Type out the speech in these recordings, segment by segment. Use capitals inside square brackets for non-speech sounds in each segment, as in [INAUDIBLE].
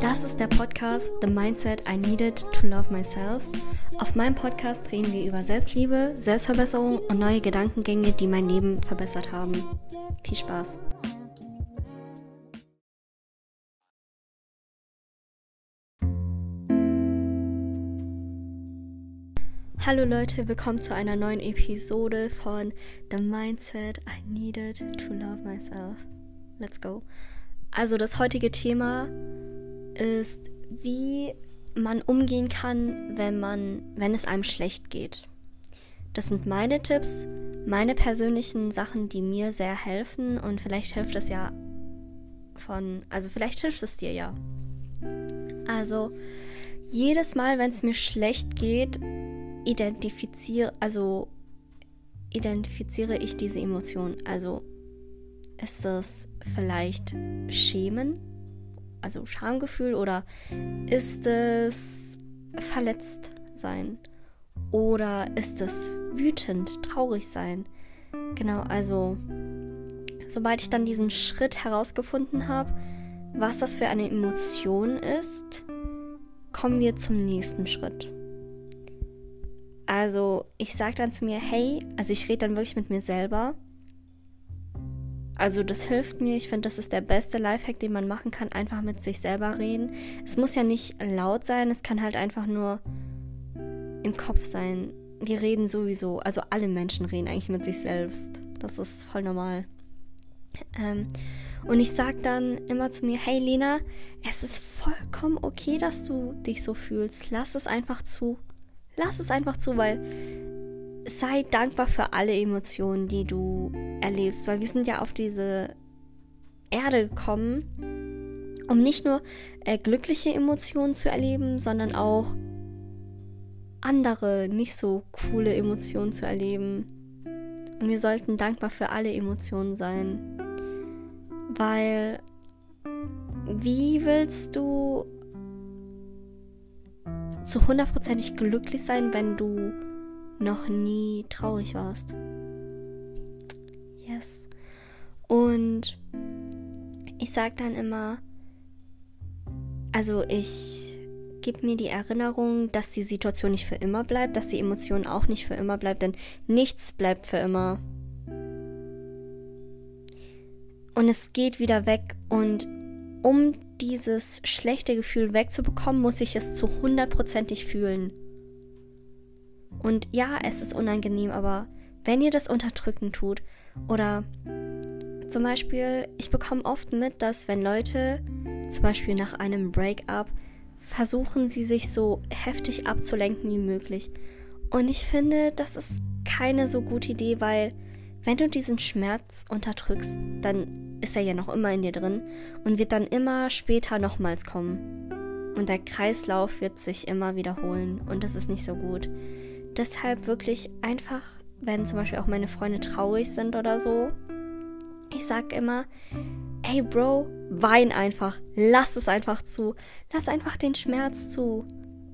Das ist der Podcast The Mindset I Needed to Love Myself. Auf meinem Podcast reden wir über Selbstliebe, Selbstverbesserung und neue Gedankengänge, die mein Leben verbessert haben. Viel Spaß! Hallo Leute, willkommen zu einer neuen Episode von The Mindset I Needed to Love Myself. Let's go. Also das heutige Thema ist, wie man umgehen kann, wenn man, wenn es einem schlecht geht. Das sind meine Tipps, meine persönlichen Sachen, die mir sehr helfen und vielleicht hilft es ja von, also vielleicht hilft es dir ja. Also jedes Mal, wenn es mir schlecht geht, identifiziere, also identifiziere ich diese Emotion. Also ist es vielleicht Schämen, also Schamgefühl oder ist es verletzt sein oder ist es wütend, traurig sein? Genau, also sobald ich dann diesen Schritt herausgefunden habe, was das für eine Emotion ist, kommen wir zum nächsten Schritt. Also ich sage dann zu mir, hey, also ich rede dann wirklich mit mir selber. Also das hilft mir. Ich finde, das ist der beste Lifehack, den man machen kann. Einfach mit sich selber reden. Es muss ja nicht laut sein. Es kann halt einfach nur im Kopf sein. Wir reden sowieso. Also alle Menschen reden eigentlich mit sich selbst. Das ist voll normal. Ähm, und ich sage dann immer zu mir, hey Lena, es ist vollkommen okay, dass du dich so fühlst. Lass es einfach zu. Lass es einfach zu, weil sei dankbar für alle Emotionen, die du erlebst, weil wir sind ja auf diese Erde gekommen, um nicht nur äh, glückliche Emotionen zu erleben, sondern auch andere, nicht so coole Emotionen zu erleben. Und wir sollten dankbar für alle Emotionen sein, weil wie willst du zu hundertprozentig glücklich sein, wenn du noch nie traurig warst. Yes. Und ich sage dann immer, also ich gebe mir die Erinnerung, dass die Situation nicht für immer bleibt, dass die Emotion auch nicht für immer bleibt, denn nichts bleibt für immer. Und es geht wieder weg und um dieses schlechte Gefühl wegzubekommen, muss ich es zu hundertprozentig fühlen. Und ja, es ist unangenehm, aber wenn ihr das unterdrücken tut oder zum Beispiel, ich bekomme oft mit, dass wenn Leute zum Beispiel nach einem Breakup versuchen sie sich so heftig abzulenken wie möglich. Und ich finde, das ist keine so gute Idee, weil wenn du diesen Schmerz unterdrückst, dann ist er ja noch immer in dir drin und wird dann immer später nochmals kommen. Und der Kreislauf wird sich immer wiederholen und das ist nicht so gut. Deshalb wirklich einfach, wenn zum Beispiel auch meine Freunde traurig sind oder so, ich sag immer, ey Bro, wein einfach, lass es einfach zu, lass einfach den Schmerz zu,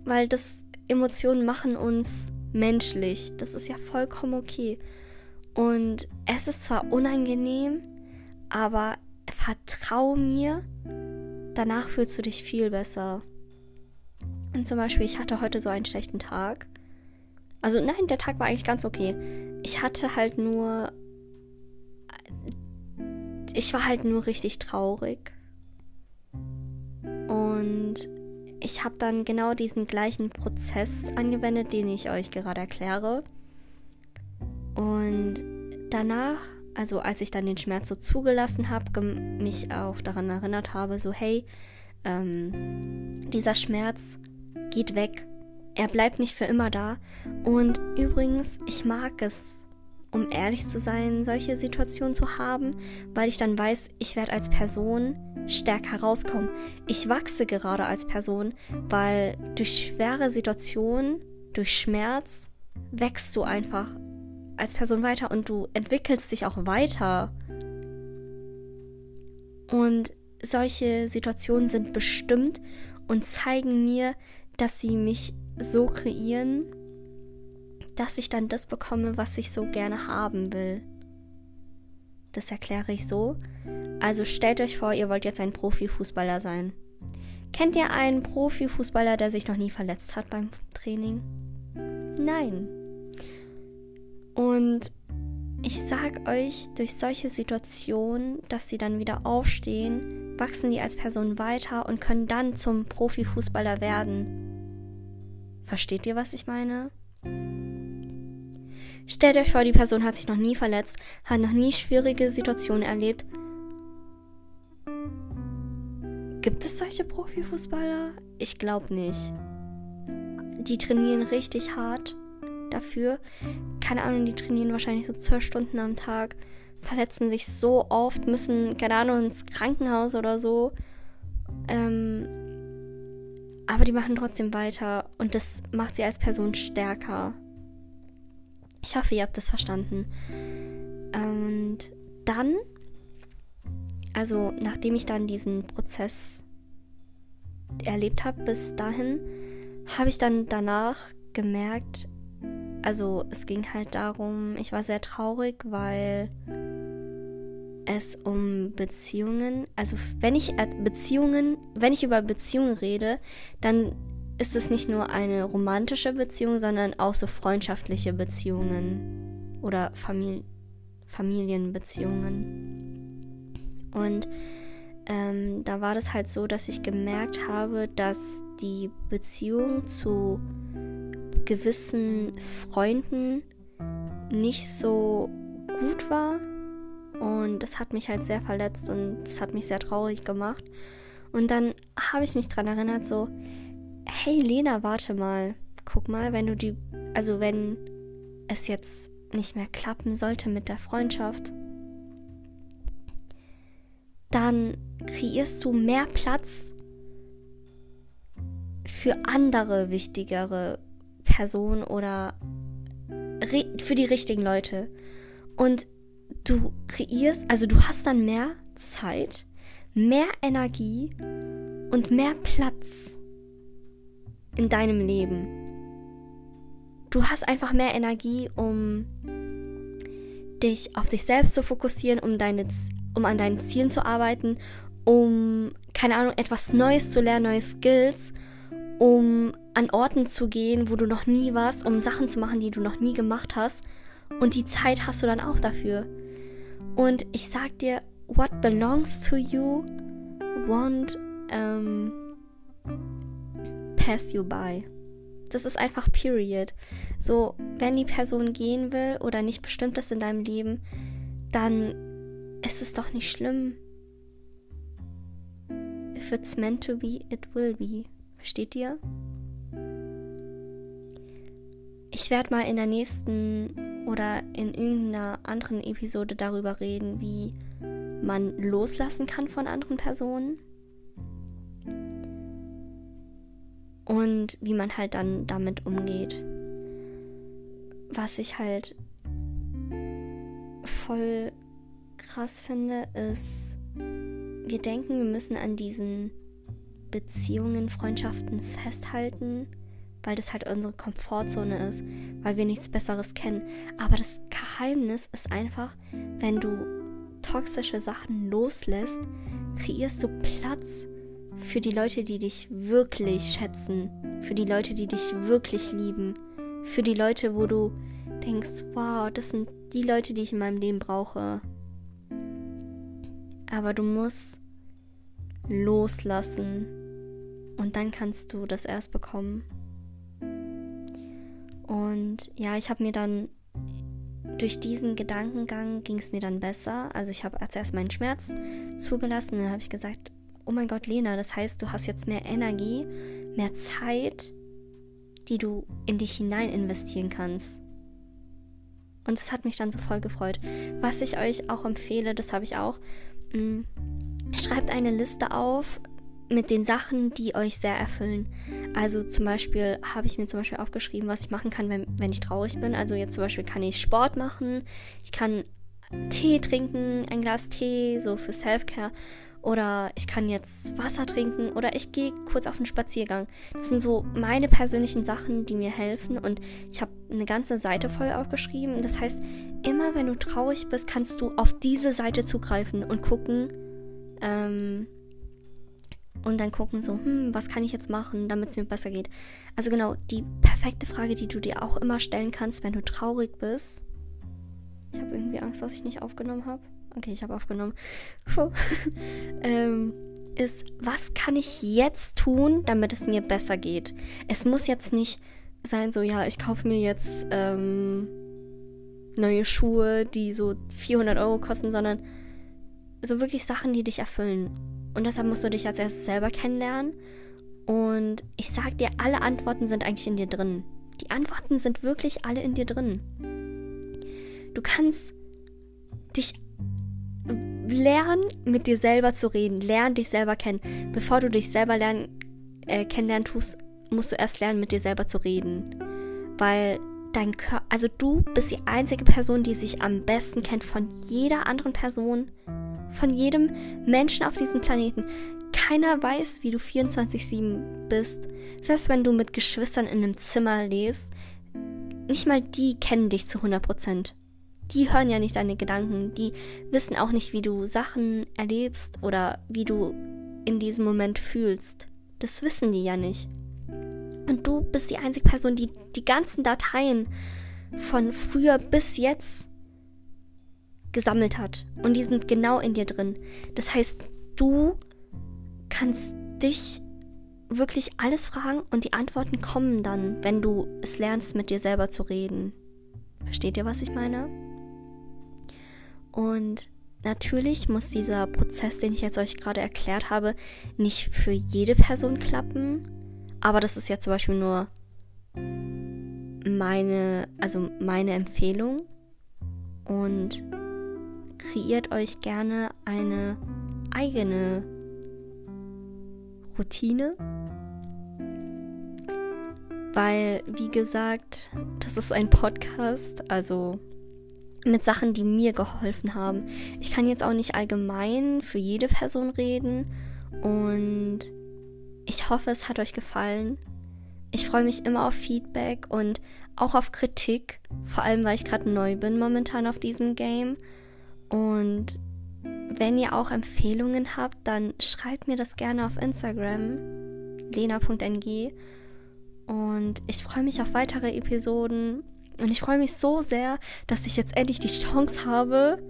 weil das Emotionen machen uns menschlich, das ist ja vollkommen okay. Und es ist zwar unangenehm, aber vertrau mir, danach fühlst du dich viel besser. Und zum Beispiel, ich hatte heute so einen schlechten Tag. Also nein, der Tag war eigentlich ganz okay. Ich hatte halt nur... Ich war halt nur richtig traurig. Und ich habe dann genau diesen gleichen Prozess angewendet, den ich euch gerade erkläre. Und danach, also als ich dann den Schmerz so zugelassen habe, mich auch daran erinnert habe, so hey, ähm, dieser Schmerz geht weg. Er bleibt nicht für immer da. Und übrigens, ich mag es, um ehrlich zu sein, solche Situationen zu haben, weil ich dann weiß, ich werde als Person stärker herauskommen. Ich wachse gerade als Person, weil durch schwere Situationen, durch Schmerz, wächst du einfach als Person weiter und du entwickelst dich auch weiter. Und solche Situationen sind bestimmt und zeigen mir, dass sie mich so kreieren, dass ich dann das bekomme, was ich so gerne haben will. Das erkläre ich so. Also stellt euch vor, ihr wollt jetzt ein Profifußballer sein. Kennt ihr einen Profifußballer, der sich noch nie verletzt hat beim Training? Nein. Und ich sag euch, durch solche Situationen, dass sie dann wieder aufstehen, wachsen die als Person weiter und können dann zum Profifußballer werden. Versteht ihr, was ich meine? Stellt euch vor, die Person hat sich noch nie verletzt, hat noch nie schwierige Situationen erlebt. Gibt es solche Profifußballer? Ich glaube nicht. Die trainieren richtig hart dafür. Keine Ahnung, die trainieren wahrscheinlich so zwölf Stunden am Tag, verletzen sich so oft, müssen, keine Ahnung, ins Krankenhaus oder so. Ähm, aber die machen trotzdem weiter und das macht sie als Person stärker. Ich hoffe, ihr habt das verstanden. Und dann, also nachdem ich dann diesen Prozess erlebt habe bis dahin, habe ich dann danach gemerkt, also es ging halt darum, ich war sehr traurig, weil es um Beziehungen, also wenn ich Beziehungen, wenn ich über Beziehungen rede, dann ist es nicht nur eine romantische Beziehung, sondern auch so freundschaftliche Beziehungen oder Famili Familienbeziehungen. Und ähm, da war das halt so, dass ich gemerkt habe, dass die Beziehung zu gewissen Freunden nicht so gut war. Und das hat mich halt sehr verletzt und es hat mich sehr traurig gemacht. Und dann habe ich mich daran erinnert, so, hey Lena, warte mal, guck mal, wenn du die, also wenn es jetzt nicht mehr klappen sollte mit der Freundschaft, dann kreierst du mehr Platz für andere wichtigere Personen oder für die richtigen Leute. Und du kreierst, also du hast dann mehr Zeit, mehr Energie und mehr Platz in deinem Leben. Du hast einfach mehr Energie, um dich auf dich selbst zu fokussieren, um, deine, um an deinen Zielen zu arbeiten, um, keine Ahnung, etwas Neues zu lernen, neue Skills, um an Orten zu gehen, wo du noch nie warst, um Sachen zu machen, die du noch nie gemacht hast. Und die Zeit hast du dann auch dafür. Und ich sag dir, what belongs to you won't um, pass you by. Das ist einfach period. So, wenn die Person gehen will oder nicht bestimmt ist in deinem Leben, dann ist es doch nicht schlimm. If it's meant to be, it will be. Versteht ihr? Ich werde mal in der nächsten oder in irgendeiner anderen Episode darüber reden, wie man loslassen kann von anderen Personen. Und wie man halt dann damit umgeht. Was ich halt voll krass finde, ist, wir denken, wir müssen an diesen Beziehungen, Freundschaften festhalten, weil das halt unsere Komfortzone ist, weil wir nichts Besseres kennen. Aber das Geheimnis ist einfach, wenn du toxische Sachen loslässt, kreierst du Platz für die Leute, die dich wirklich schätzen, für die Leute, die dich wirklich lieben, für die Leute, wo du denkst, wow, das sind die Leute, die ich in meinem Leben brauche. Aber du musst loslassen und dann kannst du das erst bekommen. Und ja, ich habe mir dann durch diesen Gedankengang ging es mir dann besser. Also ich habe als erst meinen Schmerz zugelassen, dann habe ich gesagt, oh mein Gott, Lena, das heißt, du hast jetzt mehr Energie, mehr Zeit, die du in dich hinein investieren kannst. Und das hat mich dann so voll gefreut. Was ich euch auch empfehle, das habe ich auch, mh, mm, schreibt eine Liste auf mit den Sachen, die euch sehr erfüllen. Also zum Beispiel habe ich mir zum Beispiel aufgeschrieben, was ich machen kann, wenn, wenn ich traurig bin. Also jetzt zum Beispiel kann ich Sport machen, ich kann Tee trinken, ein Glas Tee, so für Self-Care. Oder ich kann jetzt Wasser trinken oder ich gehe kurz auf einen Spaziergang. Das sind so meine persönlichen Sachen, die mir helfen. Und ich habe eine ganze Seite voll aufgeschrieben. Das heißt, immer wenn du traurig bist, kannst du auf diese Seite zugreifen und gucken. Ähm, und dann gucken so, hm, was kann ich jetzt machen, damit es mir besser geht. Also genau, die perfekte Frage, die du dir auch immer stellen kannst, wenn du traurig bist. Ich habe irgendwie Angst, dass ich nicht aufgenommen habe. Okay, ich habe aufgenommen. [LAUGHS] ähm, ist, was kann ich jetzt tun, damit es mir besser geht? Es muss jetzt nicht sein, so, ja, ich kaufe mir jetzt ähm, neue Schuhe, die so 400 Euro kosten, sondern so wirklich Sachen, die dich erfüllen. Und deshalb musst du dich als erstes selber kennenlernen. Und ich sag dir, alle Antworten sind eigentlich in dir drin. Die Antworten sind wirklich alle in dir drin. Du kannst dich lernen, mit dir selber zu reden. Lern dich selber kennen. Bevor du dich selber lernen, äh, kennenlernen tust, musst du erst lernen, mit dir selber zu reden. Weil dein Körper, also du bist die einzige Person, die sich am besten kennt von jeder anderen Person, von jedem Menschen auf diesem Planeten. Keiner weiß, wie du 24-7 bist. Selbst wenn du mit Geschwistern in einem Zimmer lebst, nicht mal die kennen dich zu 100 Prozent die hören ja nicht deine Gedanken, die wissen auch nicht, wie du Sachen erlebst oder wie du in diesem Moment fühlst. Das wissen die ja nicht. Und du bist die einzige Person, die die ganzen Dateien von früher bis jetzt gesammelt hat. Und die sind genau in dir drin. Das heißt, du kannst dich wirklich alles fragen und die Antworten kommen dann, wenn du es lernst, mit dir selber zu reden. Versteht ihr, was ich meine? Und natürlich muss dieser Prozess, den ich jetzt euch gerade erklärt habe, nicht für jede Person klappen. Aber das ist ja zum Beispiel nur meine, also meine Empfehlung. Und kreiert euch gerne eine eigene Routine. Weil, wie gesagt, das ist ein Podcast, also mit Sachen, die mir geholfen haben. Ich kann jetzt auch nicht allgemein für jede Person reden und ich hoffe, es hat euch gefallen. Ich freue mich immer auf Feedback und auch auf Kritik, vor allem weil ich gerade neu bin momentan auf diesem Game. Und wenn ihr auch Empfehlungen habt, dann schreibt mir das gerne auf Instagram, lena.ng. Und ich freue mich auf weitere Episoden und ich freue mich so sehr, dass ich jetzt endlich die Chance habe,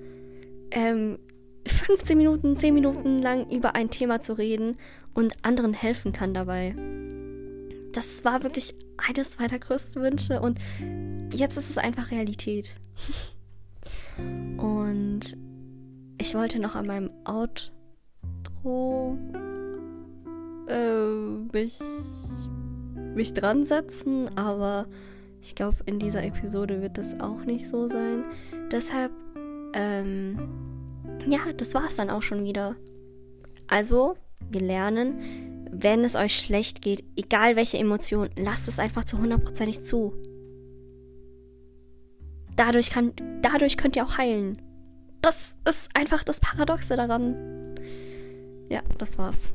ähm, 15 Minuten, 10 Minuten lang über ein Thema zu reden und anderen helfen kann dabei. Das war wirklich eines meiner größten Wünsche und jetzt ist es einfach Realität. [LAUGHS] und ich wollte noch an meinem Outro äh, mich, mich dran setzen, aber ich glaube, in dieser Episode wird das auch nicht so sein. Deshalb, ähm, ja, das war's dann auch schon wieder. Also, wir lernen, wenn es euch schlecht geht, egal welche Emotion, lasst es einfach zu hundertprozentig zu. Dadurch, kann, dadurch könnt ihr auch heilen. Das ist einfach das Paradoxe daran. Ja, das war's.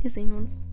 Wir sehen uns.